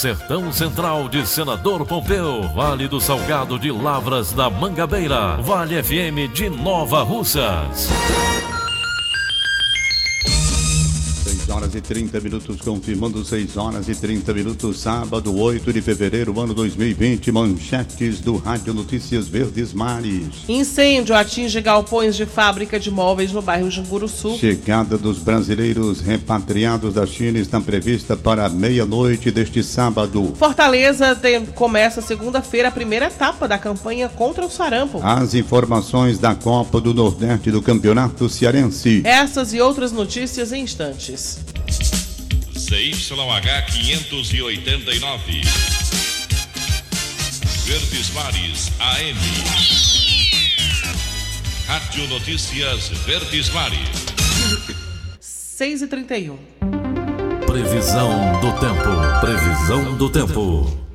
Sertão Central de Senador Pompeu, Vale do Salgado de Lavras da Mangabeira, Vale FM de Nova Russas horas e 30 minutos, confirmando 6 horas e 30 minutos, sábado, 8 de fevereiro, ano 2020. Manchetes do Rádio Notícias Verdes Mares. Incêndio atinge galpões de fábrica de móveis no bairro Sul. Chegada dos brasileiros repatriados da China está prevista para meia-noite deste sábado. Fortaleza tem, começa segunda-feira a primeira etapa da campanha contra o sarampo. As informações da Copa do Nordeste do Campeonato Cearense. Essas e outras notícias em instantes. CYH 589. Verdes Mares AM. Rádio Notícias Verdes Mares. 6 e 31. Previsão do tempo. Previsão do tempo.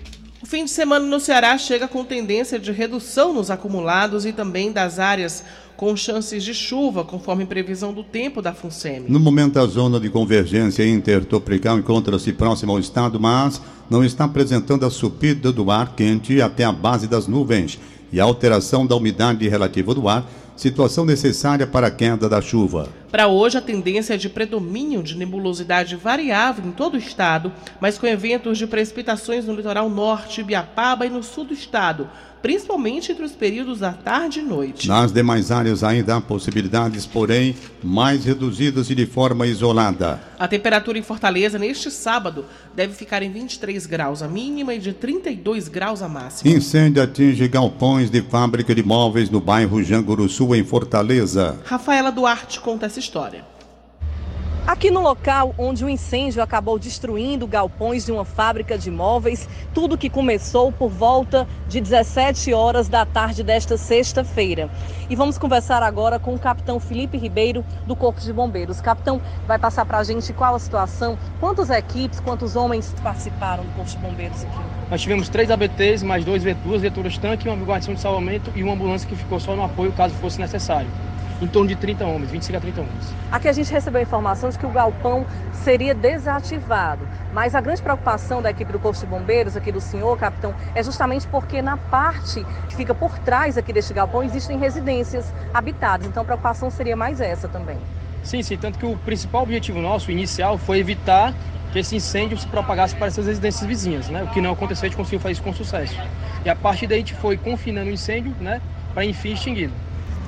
O fim de semana no Ceará chega com tendência de redução nos acumulados e também das áreas com chances de chuva, conforme previsão do tempo da FUNSEMI. No momento, a zona de convergência intertropical encontra-se próxima ao estado, mas não está apresentando a subida do ar quente até a base das nuvens e a alteração da umidade relativa do ar, situação necessária para a queda da chuva. Para hoje, a tendência é de predomínio de nebulosidade variável em todo o estado, mas com eventos de precipitações no litoral norte, Biapaba e no sul do estado, principalmente entre os períodos da tarde e noite. Nas demais áreas ainda há possibilidades, porém, mais reduzidas e de forma isolada. A temperatura em Fortaleza neste sábado deve ficar em 23 graus a mínima e de 32 graus a máxima. Incêndio atinge galpões de fábrica de móveis no bairro Janguru Sul, em Fortaleza. Rafaela Duarte conta essa história. Aqui no local onde o incêndio acabou destruindo galpões de uma fábrica de móveis, tudo que começou por volta de 17 horas da tarde desta sexta-feira. E vamos conversar agora com o capitão Felipe Ribeiro, do Corpo de Bombeiros. Capitão, vai passar para a gente qual a situação, quantas equipes, quantos homens participaram do Corpo de Bombeiros aqui? Nós tivemos três ABTs, mais dois, duas viaturas tanque, uma guarnição de salvamento e uma ambulância que ficou só no apoio caso fosse necessário em torno de 30 homens, 25 a 30 homens. Aqui a gente recebeu informação de que o galpão seria desativado, mas a grande preocupação da equipe do Corpo de Bombeiros, aqui do senhor, capitão, é justamente porque na parte que fica por trás aqui deste galpão existem residências habitadas, então a preocupação seria mais essa também. Sim, sim, tanto que o principal objetivo nosso, inicial, foi evitar que esse incêndio se propagasse para essas residências vizinhas, né? O que não aconteceu, a gente conseguiu fazer isso com sucesso. E a partir daí a gente foi confinando o incêndio, né? Para enfim extingui-lo.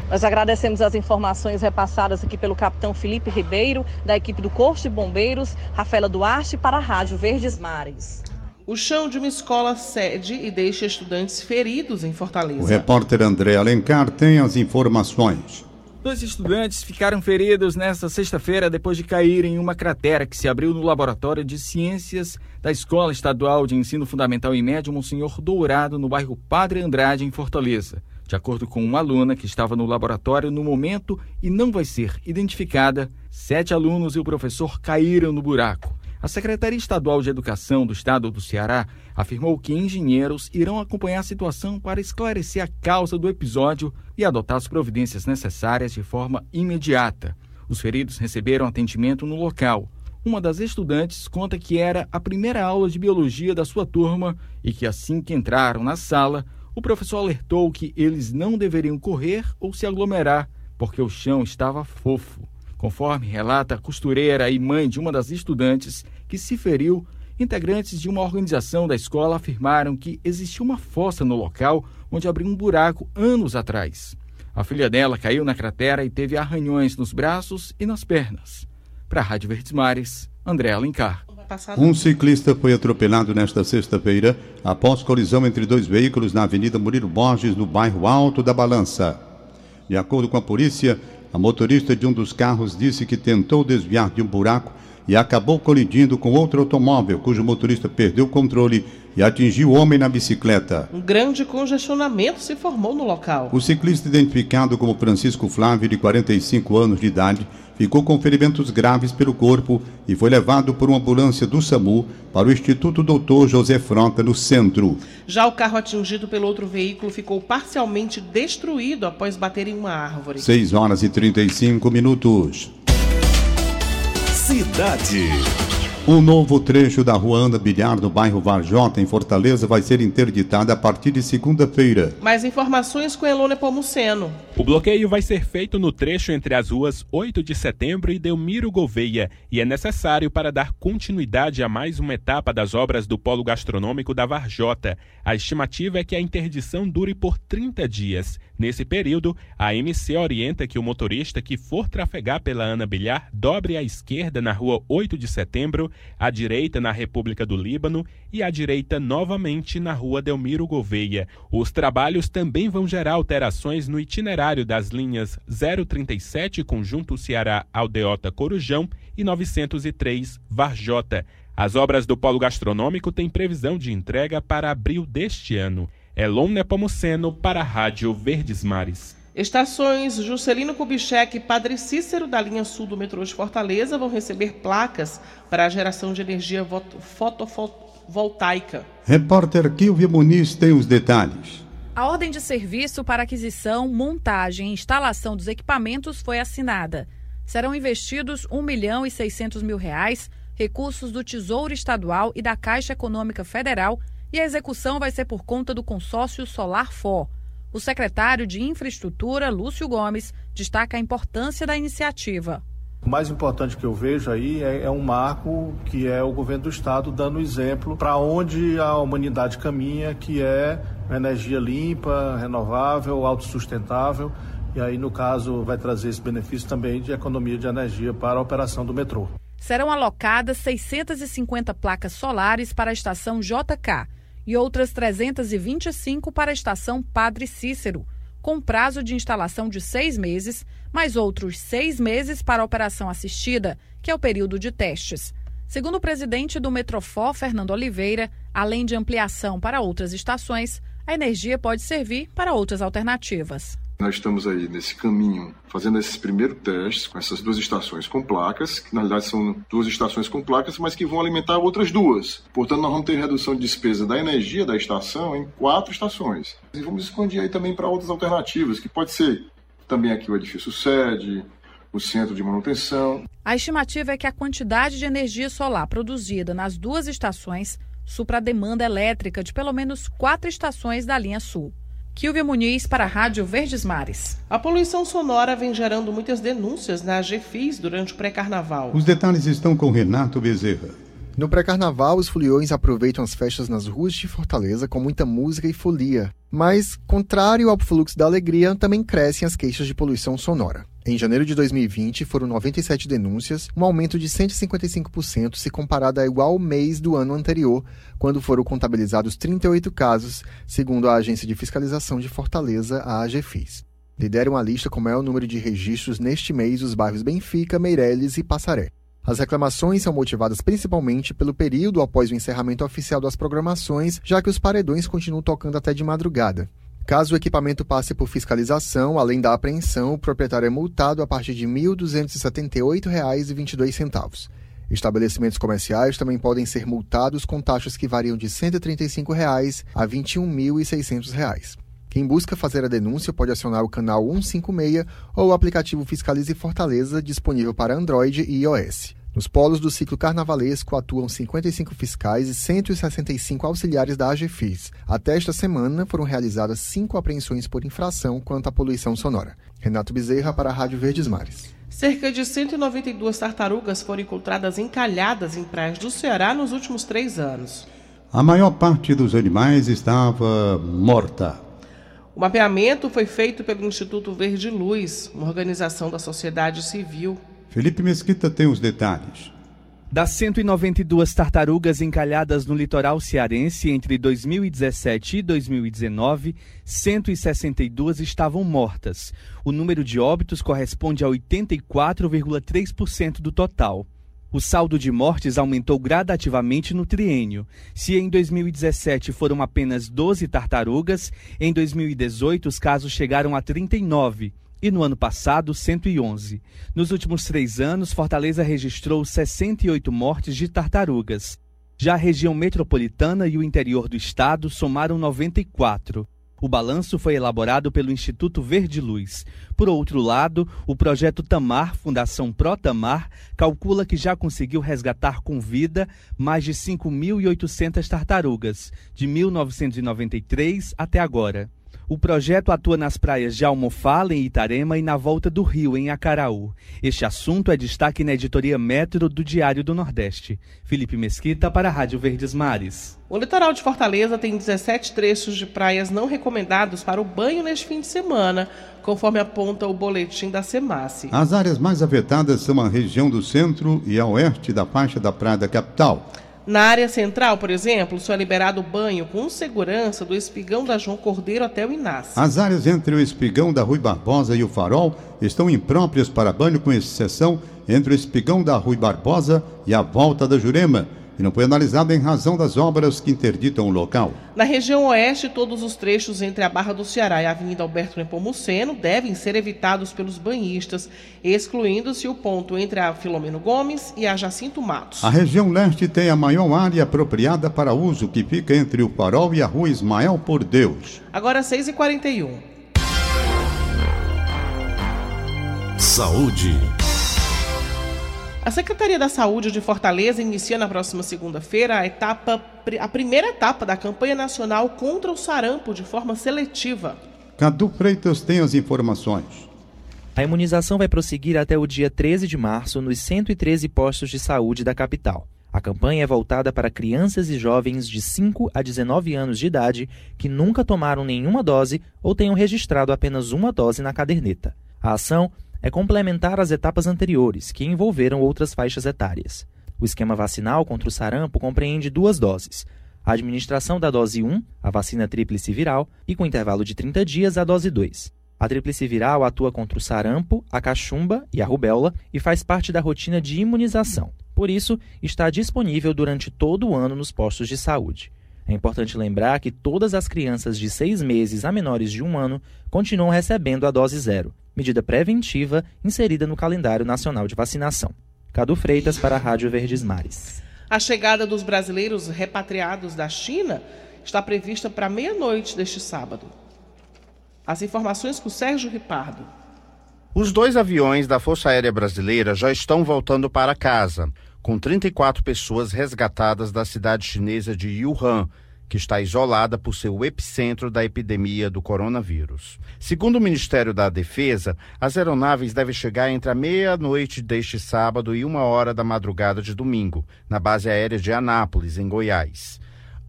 Nós agradecemos as informações repassadas aqui pelo capitão Felipe Ribeiro, da equipe do Corpo de Bombeiros, Rafaela Duarte, para a Rádio Verdes Mares. O chão de uma escola cede e deixa estudantes feridos em Fortaleza. O repórter André Alencar tem as informações. Dois estudantes ficaram feridos nesta sexta-feira depois de caírem em uma cratera que se abriu no Laboratório de Ciências da Escola Estadual de Ensino Fundamental e Médio Monsenhor Dourado, no bairro Padre Andrade, em Fortaleza. De acordo com uma aluna que estava no laboratório no momento e não vai ser identificada, sete alunos e o professor caíram no buraco. A Secretaria Estadual de Educação do Estado do Ceará afirmou que engenheiros irão acompanhar a situação para esclarecer a causa do episódio e adotar as providências necessárias de forma imediata. Os feridos receberam atendimento no local. Uma das estudantes conta que era a primeira aula de biologia da sua turma e que assim que entraram na sala, o professor alertou que eles não deveriam correr ou se aglomerar, porque o chão estava fofo. Conforme relata a costureira e mãe de uma das estudantes que se feriu, integrantes de uma organização da escola afirmaram que existia uma fossa no local onde abriu um buraco anos atrás. A filha dela caiu na cratera e teve arranhões nos braços e nas pernas. Para a Rádio Verdes Mares, André Alencar. Um ciclista foi atropelado nesta sexta-feira após colisão entre dois veículos na Avenida Murilo Borges, no bairro Alto da Balança. De acordo com a polícia, a motorista de um dos carros disse que tentou desviar de um buraco e acabou colidindo com outro automóvel, cujo motorista perdeu o controle e atingiu o homem na bicicleta. Um grande congestionamento se formou no local. O ciclista, identificado como Francisco Flávio, de 45 anos de idade, ficou com ferimentos graves pelo corpo e foi levado por uma ambulância do SAMU para o Instituto Doutor José Frota, no centro. Já o carro atingido pelo outro veículo ficou parcialmente destruído após bater em uma árvore. 6 horas e 35 minutos. Cidade. Um novo trecho da rua Ana Bilhar, no bairro Varjota, em Fortaleza, vai ser interditada a partir de segunda-feira. Mais informações com Elone Pomuceno. O bloqueio vai ser feito no trecho entre as ruas 8 de setembro e Delmiro Gouveia e é necessário para dar continuidade a mais uma etapa das obras do Polo Gastronômico da Varjota. A estimativa é que a interdição dure por 30 dias. Nesse período, a MC orienta que o motorista que for trafegar pela Ana Bilhar dobre à esquerda na rua 8 de setembro, à direita na República do Líbano e à direita novamente na rua Delmiro Gouveia. Os trabalhos também vão gerar alterações no itinerário das linhas 037 Conjunto Ceará Aldeota Corujão e 903 Varjota. As obras do Polo Gastronômico têm previsão de entrega para abril deste ano. Elon Nepomuceno para a Rádio Verdes Mares. Estações Juscelino Kubitschek e Padre Cícero da linha sul do metrô de Fortaleza vão receber placas para a geração de energia fotovoltaica. Repórter Kilvia Muniz tem os detalhes. A ordem de serviço para aquisição, montagem e instalação dos equipamentos foi assinada. Serão investidos 1 milhão e 600 mil reais, recursos do Tesouro Estadual e da Caixa Econômica Federal, e a execução vai ser por conta do consórcio Solar For. O secretário de Infraestrutura, Lúcio Gomes, destaca a importância da iniciativa. O mais importante que eu vejo aí é, é um marco que é o governo do estado dando exemplo para onde a humanidade caminha, que é energia limpa, renovável, autossustentável. E aí, no caso, vai trazer esse benefício também de economia de energia para a operação do metrô. Serão alocadas 650 placas solares para a estação JK e outras 325 para a estação Padre Cícero, com prazo de instalação de seis meses, mais outros seis meses para a operação assistida, que é o período de testes. Segundo o presidente do Metrofor, Fernando Oliveira, além de ampliação para outras estações, a energia pode servir para outras alternativas. Nós estamos aí nesse caminho, fazendo esses primeiros testes com essas duas estações com placas, que na realidade são duas estações com placas, mas que vão alimentar outras duas. Portanto, nós vamos ter redução de despesa da energia da estação em quatro estações. E vamos expandir aí também para outras alternativas, que pode ser também aqui o edifício sede, o centro de manutenção. A estimativa é que a quantidade de energia solar produzida nas duas estações supra a demanda elétrica de pelo menos quatro estações da linha sul. Kilvia Muniz para a Rádio Verdes Mares. A poluição sonora vem gerando muitas denúncias na GFIS durante o pré-carnaval. Os detalhes estão com Renato Bezerra. No pré-carnaval, os foliões aproveitam as festas nas ruas de Fortaleza com muita música e folia. Mas, contrário ao fluxo da alegria, também crescem as queixas de poluição sonora. Em janeiro de 2020, foram 97 denúncias, um aumento de 155% se comparado ao igual mês do ano anterior, quando foram contabilizados 38 casos, segundo a Agência de Fiscalização de Fortaleza, a AGFIS. Lideram a lista com maior número de registros neste mês os bairros Benfica, Meireles e Passaré. As reclamações são motivadas principalmente pelo período após o encerramento oficial das programações, já que os paredões continuam tocando até de madrugada. Caso o equipamento passe por fiscalização, além da apreensão, o proprietário é multado a partir de R$ 1.278,22. Estabelecimentos comerciais também podem ser multados com taxas que variam de 135 reais a R$ 21.600. Quem busca fazer a denúncia pode acionar o canal 156 ou o aplicativo Fiscalize Fortaleza, disponível para Android e iOS. Nos polos do ciclo carnavalesco atuam 55 fiscais e 165 auxiliares da AGFIS. Até esta semana foram realizadas cinco apreensões por infração quanto à poluição sonora. Renato Bezerra para a Rádio Verdes Mares. Cerca de 192 tartarugas foram encontradas encalhadas em praias do Ceará nos últimos três anos. A maior parte dos animais estava morta. O mapeamento foi feito pelo Instituto Verde Luz, uma organização da sociedade civil. Felipe Mesquita tem os detalhes. Das 192 tartarugas encalhadas no litoral cearense entre 2017 e 2019, 162 estavam mortas. O número de óbitos corresponde a 84,3% do total. O saldo de mortes aumentou gradativamente no triênio. Se em 2017 foram apenas 12 tartarugas, em 2018 os casos chegaram a 39 e no ano passado 111. Nos últimos três anos, Fortaleza registrou 68 mortes de tartarugas. Já a região metropolitana e o interior do estado somaram 94. O balanço foi elaborado pelo Instituto Verde Luz. Por outro lado, o projeto Tamar, Fundação Pro Tamar, calcula que já conseguiu resgatar com vida mais de 5.800 tartarugas, de 1993 até agora. O projeto atua nas praias de Almofala, em Itarema, e na Volta do Rio, em Acaraú. Este assunto é destaque na editoria Metro do Diário do Nordeste. Felipe Mesquita para a Rádio Verdes Mares. O litoral de Fortaleza tem 17 trechos de praias não recomendados para o banho neste fim de semana, conforme aponta o boletim da SEMASSE. As áreas mais afetadas são a região do centro e a oeste da faixa da Praia da Capital. Na área central, por exemplo, só é liberado o banho com segurança do espigão da João Cordeiro até o Inácio. As áreas entre o espigão da Rui Barbosa e o Farol estão impróprias para banho, com exceção entre o espigão da Rui Barbosa e a volta da Jurema e não foi analisada em razão das obras que interditam o local. Na região oeste, todos os trechos entre a Barra do Ceará e a Avenida Alberto Nepomuceno devem ser evitados pelos banhistas, excluindo-se o ponto entre a Filomeno Gomes e a Jacinto Matos. A região leste tem a maior área apropriada para uso, que fica entre o Farol e a Rua Ismael por Deus. Agora 6h41. Saúde. A Secretaria da Saúde de Fortaleza inicia na próxima segunda-feira a etapa, a primeira etapa da campanha nacional contra o sarampo de forma seletiva. Cadu Freitas tem as informações. A imunização vai prosseguir até o dia 13 de março nos 113 postos de saúde da capital. A campanha é voltada para crianças e jovens de 5 a 19 anos de idade que nunca tomaram nenhuma dose ou tenham registrado apenas uma dose na caderneta. A ação é complementar as etapas anteriores, que envolveram outras faixas etárias. O esquema vacinal contra o sarampo compreende duas doses. A administração da dose 1, a vacina tríplice viral, e com intervalo de 30 dias, a dose 2. A tríplice viral atua contra o sarampo, a cachumba e a rubéola e faz parte da rotina de imunização. Por isso, está disponível durante todo o ano nos postos de saúde. É importante lembrar que todas as crianças de seis meses a menores de um ano continuam recebendo a dose zero, medida preventiva inserida no calendário nacional de vacinação. Cadu Freitas para a Rádio Verdes Mares. A chegada dos brasileiros repatriados da China está prevista para meia-noite deste sábado. As informações com o Sérgio Ripardo. Os dois aviões da Força Aérea Brasileira já estão voltando para casa, com 34 pessoas resgatadas da cidade chinesa de Wuhan, que está isolada por ser o epicentro da epidemia do coronavírus. Segundo o Ministério da Defesa, as aeronaves devem chegar entre a meia-noite deste sábado e uma hora da madrugada de domingo, na base aérea de Anápolis, em Goiás.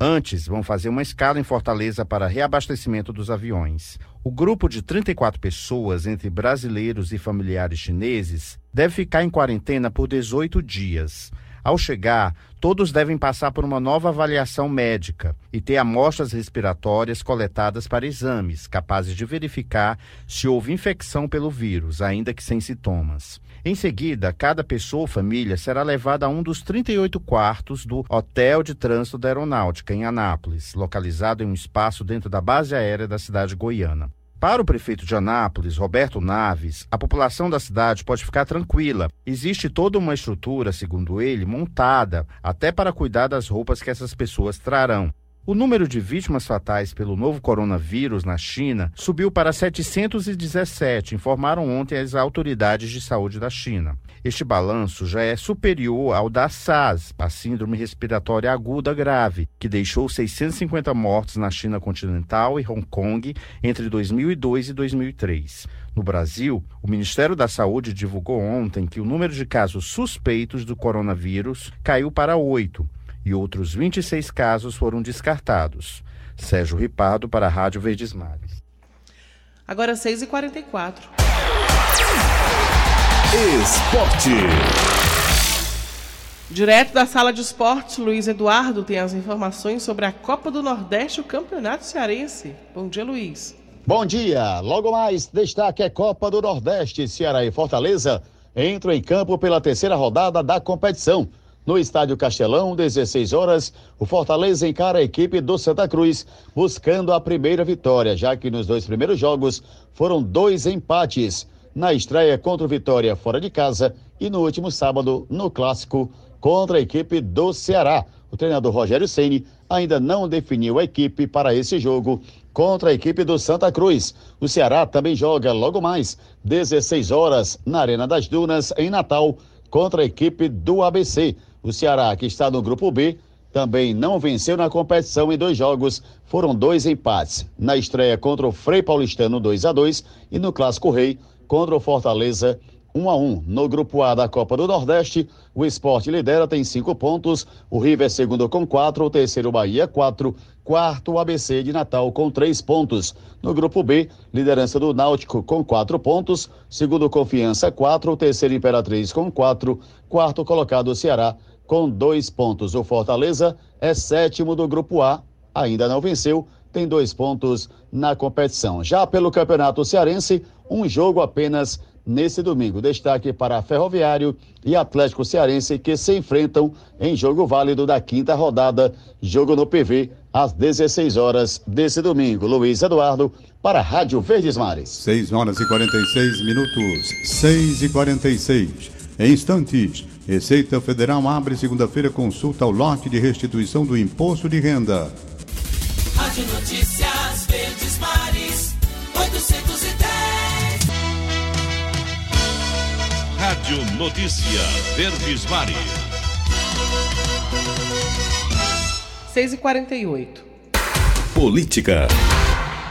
Antes, vão fazer uma escala em Fortaleza para reabastecimento dos aviões. O grupo de 34 pessoas, entre brasileiros e familiares chineses, deve ficar em quarentena por 18 dias. Ao chegar, todos devem passar por uma nova avaliação médica e ter amostras respiratórias coletadas para exames capazes de verificar se houve infecção pelo vírus, ainda que sem sintomas. Em seguida, cada pessoa ou família será levada a um dos 38 quartos do Hotel de Trânsito da Aeronáutica, em Anápolis, localizado em um espaço dentro da base aérea da cidade goiana. Para o prefeito de Anápolis, Roberto Naves, a população da cidade pode ficar tranquila. Existe toda uma estrutura, segundo ele, montada até para cuidar das roupas que essas pessoas trarão. O número de vítimas fatais pelo novo coronavírus na China subiu para 717, informaram ontem as autoridades de saúde da China. Este balanço já é superior ao da SARS, a Síndrome Respiratória Aguda Grave, que deixou 650 mortos na China continental e Hong Kong entre 2002 e 2003. No Brasil, o Ministério da Saúde divulgou ontem que o número de casos suspeitos do coronavírus caiu para oito e outros 26 casos foram descartados. Sérgio Ripado para a Rádio Verdes Mares. Agora 6h44. Esporte.。Direto da sala de esportes, Luiz Eduardo tem as informações sobre a Copa do Nordeste e o Campeonato Cearense. Bom dia, Luiz. Bom dia. Logo mais, destaque é Copa do Nordeste. Ceará e Fortaleza entram em campo pela terceira rodada da competição. No Estádio Castelão, 16 horas, o Fortaleza encara a equipe do Santa Cruz, buscando a primeira vitória, já que nos dois primeiros jogos foram dois empates. Na estreia contra o Vitória fora de casa e no último sábado, no Clássico, contra a equipe do Ceará. O treinador Rogério Ceni ainda não definiu a equipe para esse jogo contra a equipe do Santa Cruz. O Ceará também joga logo mais, 16 horas, na Arena das Dunas, em Natal, contra a equipe do ABC. O Ceará, que está no grupo B, também não venceu na competição em dois jogos, foram dois empates. Na estreia contra o Frei Paulistano 2 a 2 e no Clássico Rei contra o Fortaleza 1 a 1 No grupo A da Copa do Nordeste, o esporte lidera, tem cinco pontos. O River é segundo com quatro, o terceiro Bahia quatro, quarto ABC de Natal com três pontos. No grupo B, liderança do Náutico com quatro pontos, segundo Confiança quatro, o terceiro Imperatriz com quatro, quarto colocado o Ceará com dois pontos. O Fortaleza é sétimo do grupo A, ainda não venceu, tem dois pontos na competição. Já pelo Campeonato Cearense, um jogo apenas nesse domingo. Destaque para Ferroviário e Atlético Cearense que se enfrentam em jogo válido da quinta rodada, jogo no PV, às 16 horas desse domingo. Luiz Eduardo para a Rádio Verdes Mares. 6 horas e 46 minutos. 6 e 46. Em instantes, Receita Federal abre segunda-feira consulta ao lote de restituição do imposto de renda. Rádio Notícias Verdes Mares, 810. Rádio Notícia Verdes Mares. 6 e 48 Política.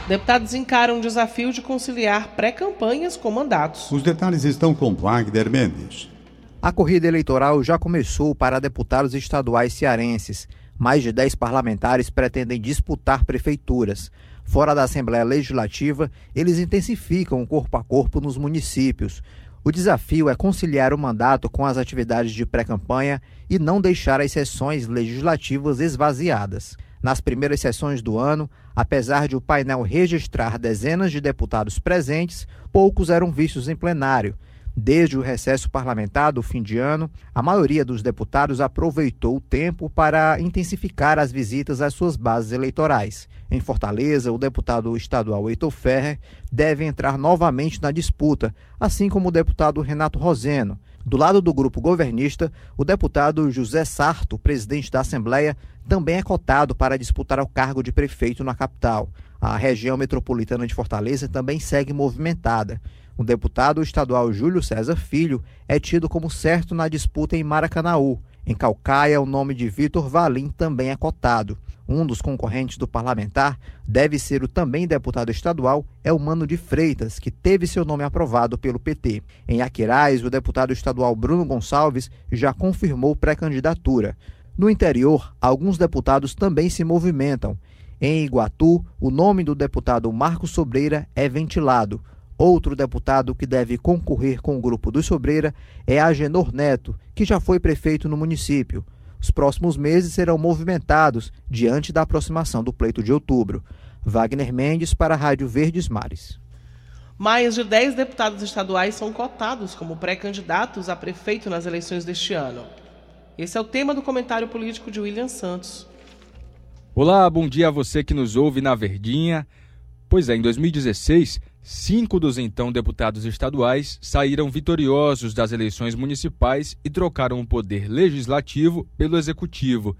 Deputados encaram o desafio de conciliar pré-campanhas com mandatos. Os detalhes estão com Wagner Mendes. A corrida eleitoral já começou para deputados estaduais cearenses. Mais de 10 parlamentares pretendem disputar prefeituras. Fora da Assembleia Legislativa, eles intensificam o corpo a corpo nos municípios. O desafio é conciliar o mandato com as atividades de pré-campanha e não deixar as sessões legislativas esvaziadas. Nas primeiras sessões do ano, apesar de o painel registrar dezenas de deputados presentes, poucos eram vistos em plenário. Desde o recesso parlamentar do fim de ano, a maioria dos deputados aproveitou o tempo para intensificar as visitas às suas bases eleitorais. Em Fortaleza, o deputado estadual Heitor Ferrer deve entrar novamente na disputa, assim como o deputado Renato Roseno. Do lado do grupo governista, o deputado José Sarto, presidente da Assembleia, também é cotado para disputar o cargo de prefeito na capital. A região metropolitana de Fortaleza também segue movimentada. O deputado estadual Júlio César Filho é tido como certo na disputa em Maracanaú. Em Calcaia, o nome de Vitor Valim também é cotado. Um dos concorrentes do parlamentar deve ser o também deputado estadual Elmano de Freitas, que teve seu nome aprovado pelo PT. Em Aquiraz, o deputado estadual Bruno Gonçalves já confirmou pré-candidatura. No interior, alguns deputados também se movimentam. Em Iguatu, o nome do deputado Marcos Sobreira é ventilado. Outro deputado que deve concorrer com o grupo do Sobreira é Agenor Neto, que já foi prefeito no município. Os próximos meses serão movimentados diante da aproximação do pleito de outubro. Wagner Mendes para a Rádio Verdes Mares. Mais de 10 deputados estaduais são cotados como pré-candidatos a prefeito nas eleições deste ano. Esse é o tema do comentário político de William Santos. Olá, bom dia a você que nos ouve na Verdinha. Pois é, em 2016, Cinco dos então deputados estaduais saíram vitoriosos das eleições municipais e trocaram o poder legislativo pelo executivo.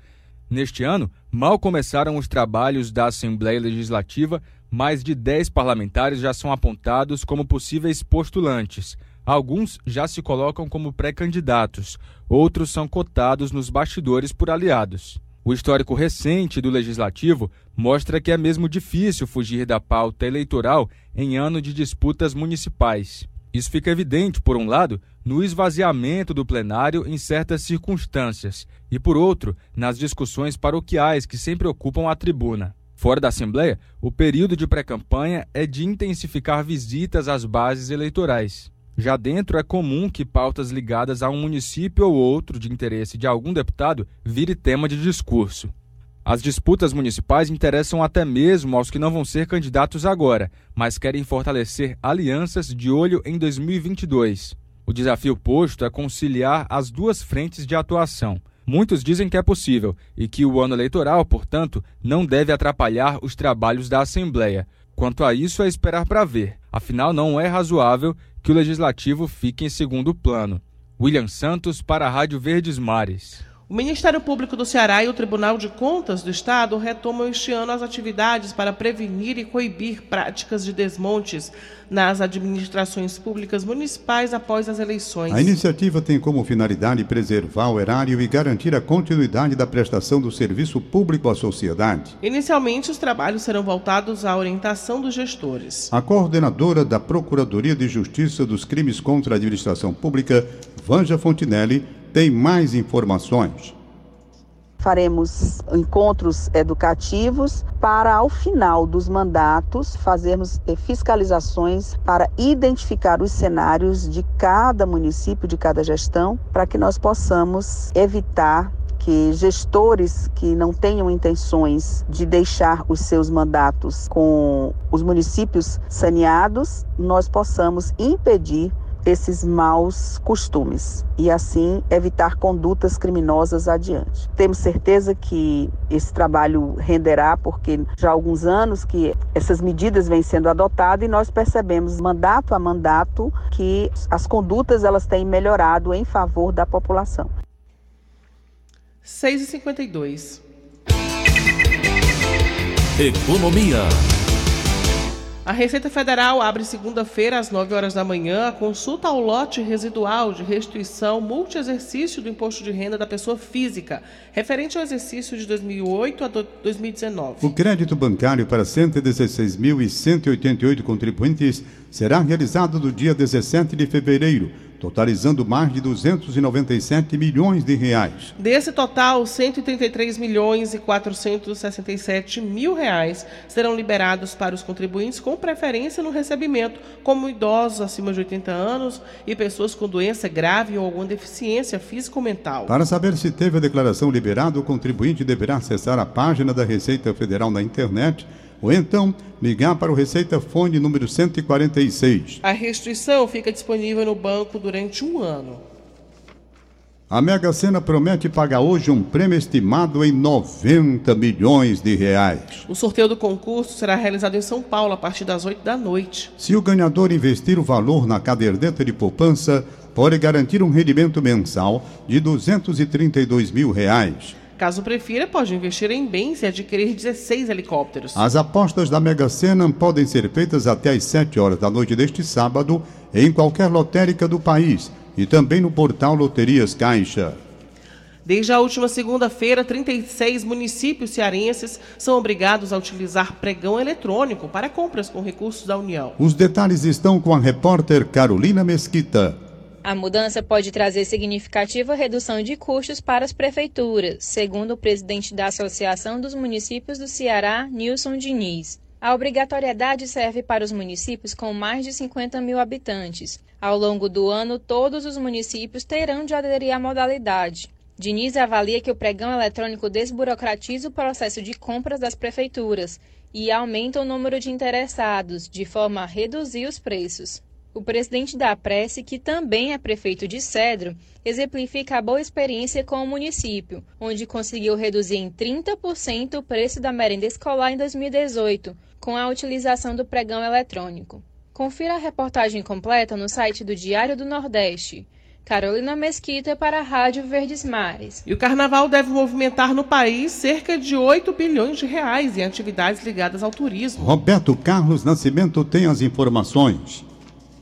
Neste ano, mal começaram os trabalhos da Assembleia Legislativa, mais de dez parlamentares já são apontados como possíveis postulantes. Alguns já se colocam como pré-candidatos, outros são cotados nos bastidores por aliados. O histórico recente do legislativo mostra que é mesmo difícil fugir da pauta eleitoral em ano de disputas municipais. Isso fica evidente, por um lado, no esvaziamento do plenário em certas circunstâncias, e por outro, nas discussões paroquiais que sempre ocupam a tribuna. Fora da Assembleia, o período de pré-campanha é de intensificar visitas às bases eleitorais. Já dentro é comum que pautas ligadas a um município ou outro de interesse de algum deputado vire tema de discurso. As disputas municipais interessam até mesmo aos que não vão ser candidatos agora, mas querem fortalecer alianças de olho em 2022. O desafio posto é conciliar as duas frentes de atuação. Muitos dizem que é possível e que o ano eleitoral, portanto, não deve atrapalhar os trabalhos da Assembleia. Quanto a isso, é esperar para ver. Afinal, não é razoável que o legislativo fique em segundo plano. William Santos para a Rádio Verdes Mares. O Ministério Público do Ceará e o Tribunal de Contas do Estado retomam este ano as atividades para prevenir e coibir práticas de desmontes nas administrações públicas municipais após as eleições. A iniciativa tem como finalidade preservar o erário e garantir a continuidade da prestação do serviço público à sociedade. Inicialmente, os trabalhos serão voltados à orientação dos gestores. A coordenadora da Procuradoria de Justiça dos Crimes contra a Administração Pública, Vanja Fontinelli, tem mais informações. Faremos encontros educativos para, ao final dos mandatos, fazermos eh, fiscalizações para identificar os cenários de cada município, de cada gestão, para que nós possamos evitar que gestores que não tenham intenções de deixar os seus mandatos com os municípios saneados, nós possamos impedir esses maus costumes e assim evitar condutas criminosas adiante. Temos certeza que esse trabalho renderá porque já há alguns anos que essas medidas vêm sendo adotadas e nós percebemos mandato a mandato que as condutas elas têm melhorado em favor da população. 6h52. Economia. A Receita Federal abre segunda-feira, às 9 horas da manhã, a consulta ao lote residual de restituição multiexercício do imposto de renda da pessoa física, referente ao exercício de 2008 a 2019. O crédito bancário para 116.188 contribuintes será realizado no dia 17 de fevereiro totalizando mais de 297 milhões de reais. Desse total, 133 milhões e 467 mil reais serão liberados para os contribuintes com preferência no recebimento, como idosos acima de 80 anos e pessoas com doença grave ou alguma deficiência física ou mental. Para saber se teve a declaração liberada, o contribuinte deverá acessar a página da Receita Federal na internet ou então ligar para o Receita Fone número 146. A restrição fica disponível no banco durante um ano. A Mega Sena promete pagar hoje um prêmio estimado em 90 milhões de reais. O sorteio do concurso será realizado em São Paulo a partir das 8 da noite. Se o ganhador investir o valor na caderneta de poupança, pode garantir um rendimento mensal de 232 mil reais. Caso prefira, pode investir em bens e adquirir 16 helicópteros. As apostas da Mega Sena podem ser feitas até às 7 horas da noite deste sábado em qualquer lotérica do país e também no portal Loterias Caixa. Desde a última segunda-feira, 36 municípios cearenses são obrigados a utilizar pregão eletrônico para compras com recursos da União. Os detalhes estão com a repórter Carolina Mesquita. A mudança pode trazer significativa redução de custos para as prefeituras, segundo o presidente da Associação dos Municípios do Ceará, Nilson Diniz. A obrigatoriedade serve para os municípios com mais de 50 mil habitantes. Ao longo do ano, todos os municípios terão de aderir à modalidade. Diniz avalia que o pregão eletrônico desburocratiza o processo de compras das prefeituras e aumenta o número de interessados, de forma a reduzir os preços. O presidente da Prece, que também é prefeito de Cedro, exemplifica a boa experiência com o município, onde conseguiu reduzir em 30% o preço da merenda escolar em 2018, com a utilização do pregão eletrônico. Confira a reportagem completa no site do Diário do Nordeste. Carolina Mesquita para a Rádio Verdes Mares. E o carnaval deve movimentar no país cerca de 8 bilhões de reais em atividades ligadas ao turismo. Roberto Carlos Nascimento tem as informações.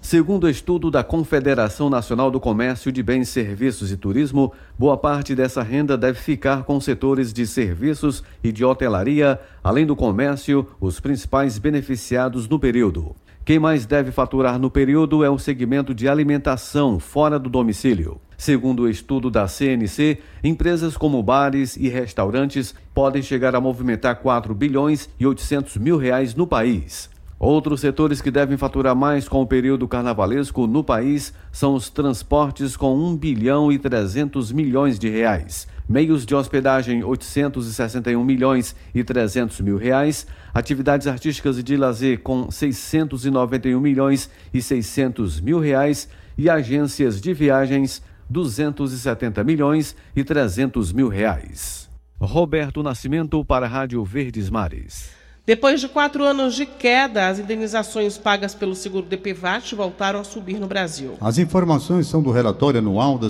Segundo estudo da Confederação Nacional do Comércio de Bens, Serviços e Turismo, boa parte dessa renda deve ficar com setores de serviços e de hotelaria, além do comércio, os principais beneficiados no período. Quem mais deve faturar no período é o segmento de alimentação fora do domicílio. Segundo o estudo da CNC, empresas como bares e restaurantes podem chegar a movimentar 4 bilhões e 800 mil reais no país. Outros setores que devem faturar mais com o período carnavalesco no país são os transportes com 1 bilhão e 300 milhões de reais, meios de hospedagem 861 milhões e 300 mil reais, atividades artísticas e de lazer com 691 milhões e 600 mil reais e agências de viagens 270 milhões e 300 mil reais. Roberto Nascimento para a Rádio Verdes Mares. Depois de quatro anos de queda, as indenizações pagas pelo seguro DPVAT voltaram a subir no Brasil. As informações são do relatório anual da,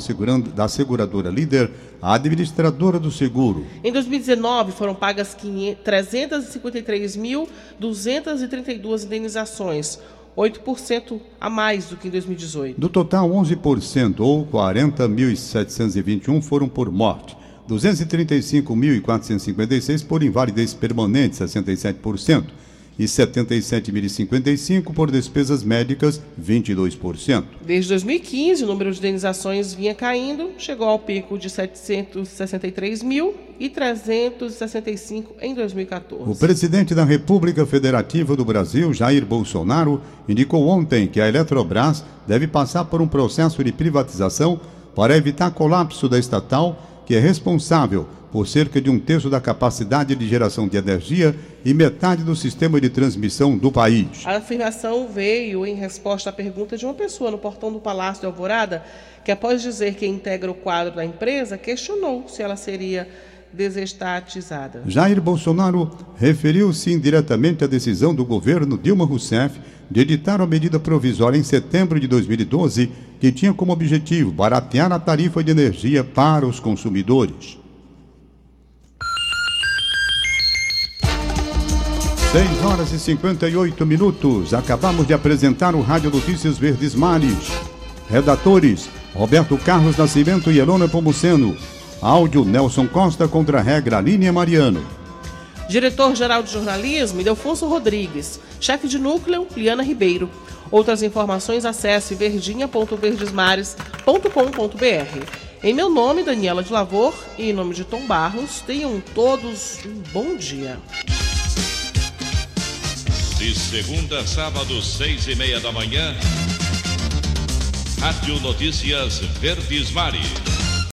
da seguradora líder, a administradora do seguro. Em 2019, foram pagas 353.232 indenizações, 8% a mais do que em 2018. Do total, 11% ou 40.721 foram por morte. 235.456 por invalidez permanente, 67%, e 77.055 por despesas médicas, 22%. Desde 2015, o número de indenizações vinha caindo, chegou ao pico de 763 mil e 365 em 2014. O presidente da República Federativa do Brasil, Jair Bolsonaro, indicou ontem que a Eletrobras deve passar por um processo de privatização para evitar colapso da estatal que é responsável por cerca de um terço da capacidade de geração de energia e metade do sistema de transmissão do país. A afirmação veio em resposta à pergunta de uma pessoa no portão do Palácio de Alvorada, que após dizer que integra o quadro da empresa, questionou se ela seria desestatizada. Jair Bolsonaro referiu-se indiretamente à decisão do governo Dilma Rousseff de editar uma medida provisória em setembro de 2012 que tinha como objetivo baratear a tarifa de energia para os consumidores. 6 horas e 58 minutos. Acabamos de apresentar o Rádio Notícias Verdes Mares. Redatores: Roberto Carlos Nascimento e Elona Pomuceno. Áudio: Nelson Costa contra a regra Línia Mariano. Diretor-geral de jornalismo: Idelfonso Rodrigues. Chefe de núcleo: Liana Ribeiro. Outras informações acesse verdinha.verdesmares.com.br. Em meu nome, Daniela de Lavor, e em nome de Tom Barros, tenham todos um bom dia. De segunda a sábado, seis e meia da manhã, Rádio Notícias Verdes Mares.